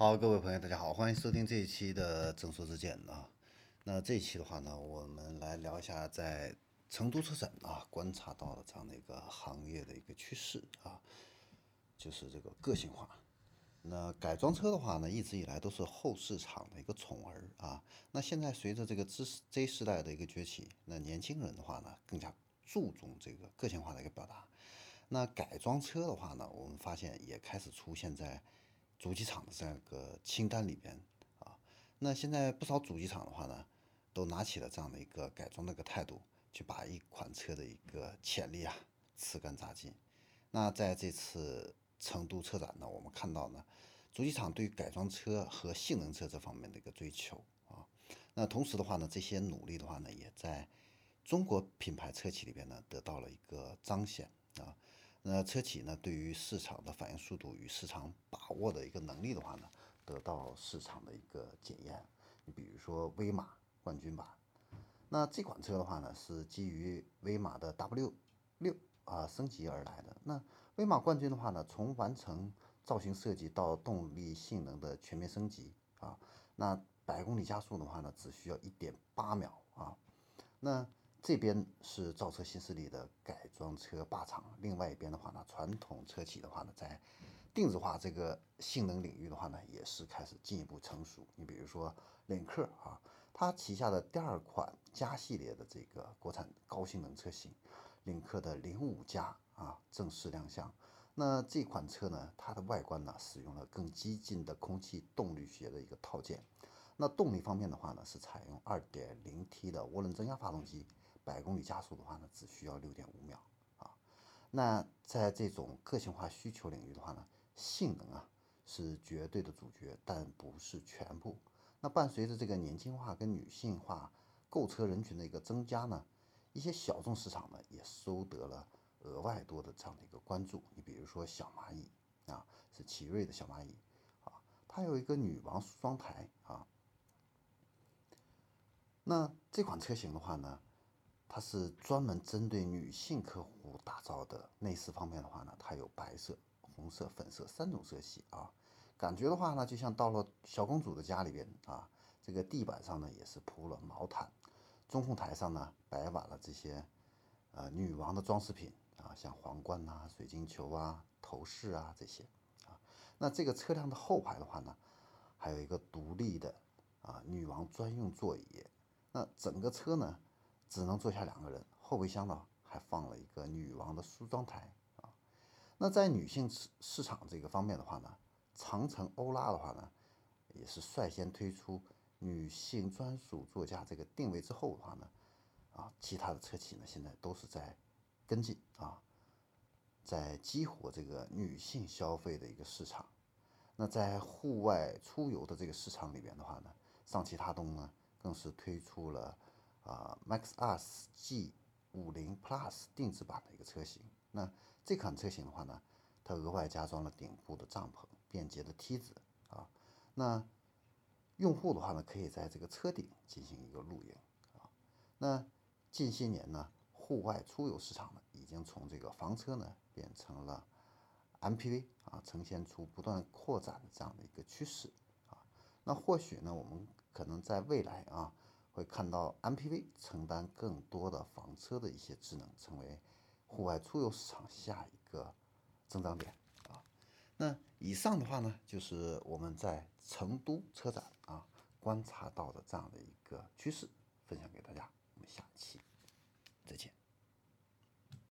好，各位朋友，大家好，欢迎收听这一期的正说之见啊。那这一期的话呢，我们来聊一下在成都车展啊观察到的这样的一个行业的一个趋势啊，就是这个个性化。那改装车的话呢，一直以来都是后市场的一个宠儿啊。那现在随着这个 Z Z 时代的一个崛起，那年轻人的话呢，更加注重这个个性化的一个表达。那改装车的话呢，我们发现也开始出现在。主机厂的这样一个清单里边啊，那现在不少主机厂的话呢，都拿起了这样的一个改装的一个态度，去把一款车的一个潜力啊吃干榨净。那在这次成都车展呢，我们看到呢，主机厂对改装车和性能车这方面的一个追求啊，那同时的话呢，这些努力的话呢，也在中国品牌车企里边呢得到了一个彰显啊。那车企呢，对于市场的反应速度与市场把握的一个能力的话呢，得到市场的一个检验。你比如说威马冠军吧，那这款车的话呢，是基于威马的 W 六啊升级而来的。那威马冠军的话呢，从完成造型设计到动力性能的全面升级啊，那百公里加速的话呢，只需要一点八秒啊，那。这边是造车新势力的改装车霸场，另外一边的话呢，传统车企的话呢，在定制化这个性能领域的话呢，也是开始进一步成熟。你比如说领克啊，它旗下的第二款加系列的这个国产高性能车型，领克的零五加啊正式亮相。那这款车呢，它的外观呢，使用了更激进的空气动力学的一个套件。那动力方面的话呢，是采用 2.0T 的涡轮增压发动机。百公里加速的话呢，只需要六点五秒啊。那在这种个性化需求领域的话呢，性能啊是绝对的主角，但不是全部。那伴随着这个年轻化跟女性化购车人群的一个增加呢，一些小众市场呢也收得了额外多的这样的一个关注。你比如说小蚂蚁啊，是奇瑞的小蚂蚁啊，它有一个女王梳妆台啊。那这款车型的话呢？它是专门针对女性客户打造的。内饰方面的话呢，它有白色、红色、粉色三种色系啊，感觉的话呢，就像到了小公主的家里边啊。这个地板上呢也是铺了毛毯，中控台上呢摆满了这些呃女王的装饰品啊，像皇冠呐、水晶球啊、头饰啊这些啊。那这个车辆的后排的话呢，还有一个独立的啊女王专用座椅。那整个车呢？只能坐下两个人，后备箱呢还放了一个女王的梳妆台啊。那在女性市市场这个方面的话呢，长城欧拉的话呢，也是率先推出女性专属座驾这个定位之后的话呢，啊，其他的车企呢现在都是在跟进啊，在激活这个女性消费的一个市场。那在户外出游的这个市场里边的话呢，上汽大通呢更是推出了。啊 Max S G 五零 Plus 定制版的一个车型。那这款车型的话呢，它额外加装了顶部的帐篷、便捷的梯子啊。那用户的话呢，可以在这个车顶进行一个露营啊。那近些年呢，户外出游市场呢，已经从这个房车呢变成了 MPV 啊，呈现出不断扩展的这样的一个趋势啊。那或许呢，我们可能在未来啊。会看到 MPV 承担更多的房车的一些智能，成为户外出游市场下一个增长点啊。那以上的话呢，就是我们在成都车展啊观察到的这样的一个趋势，分享给大家。我们下期再见。